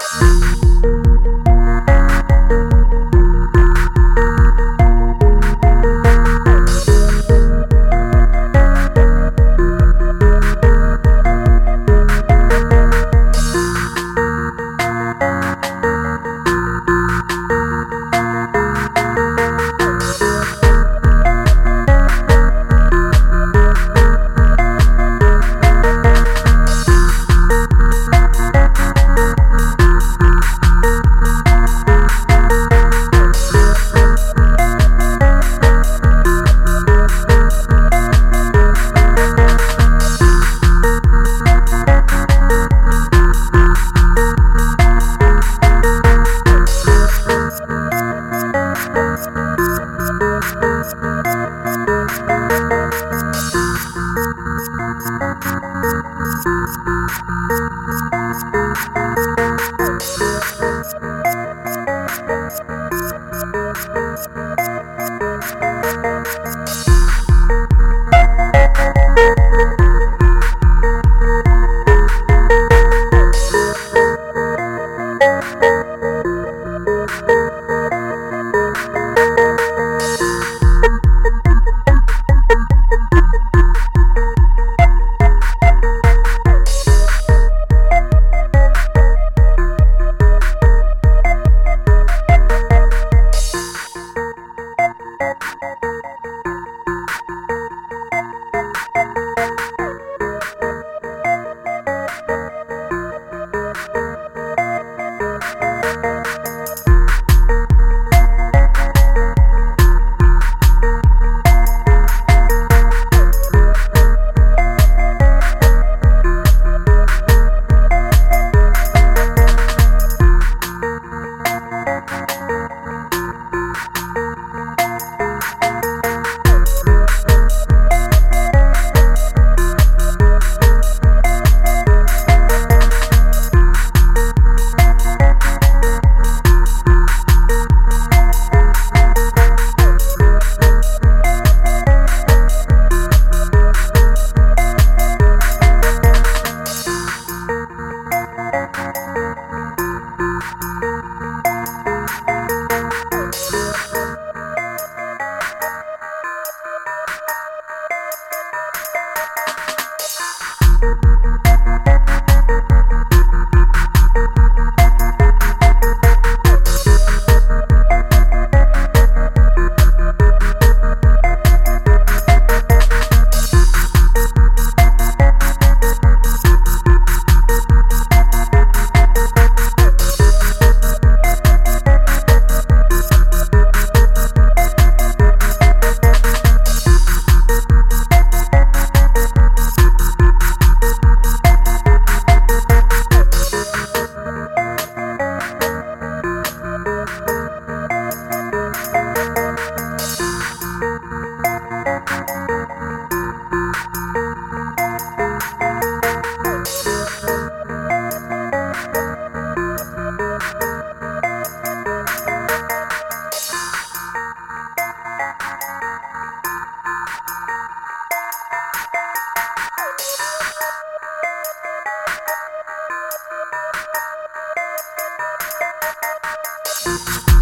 Música Música Música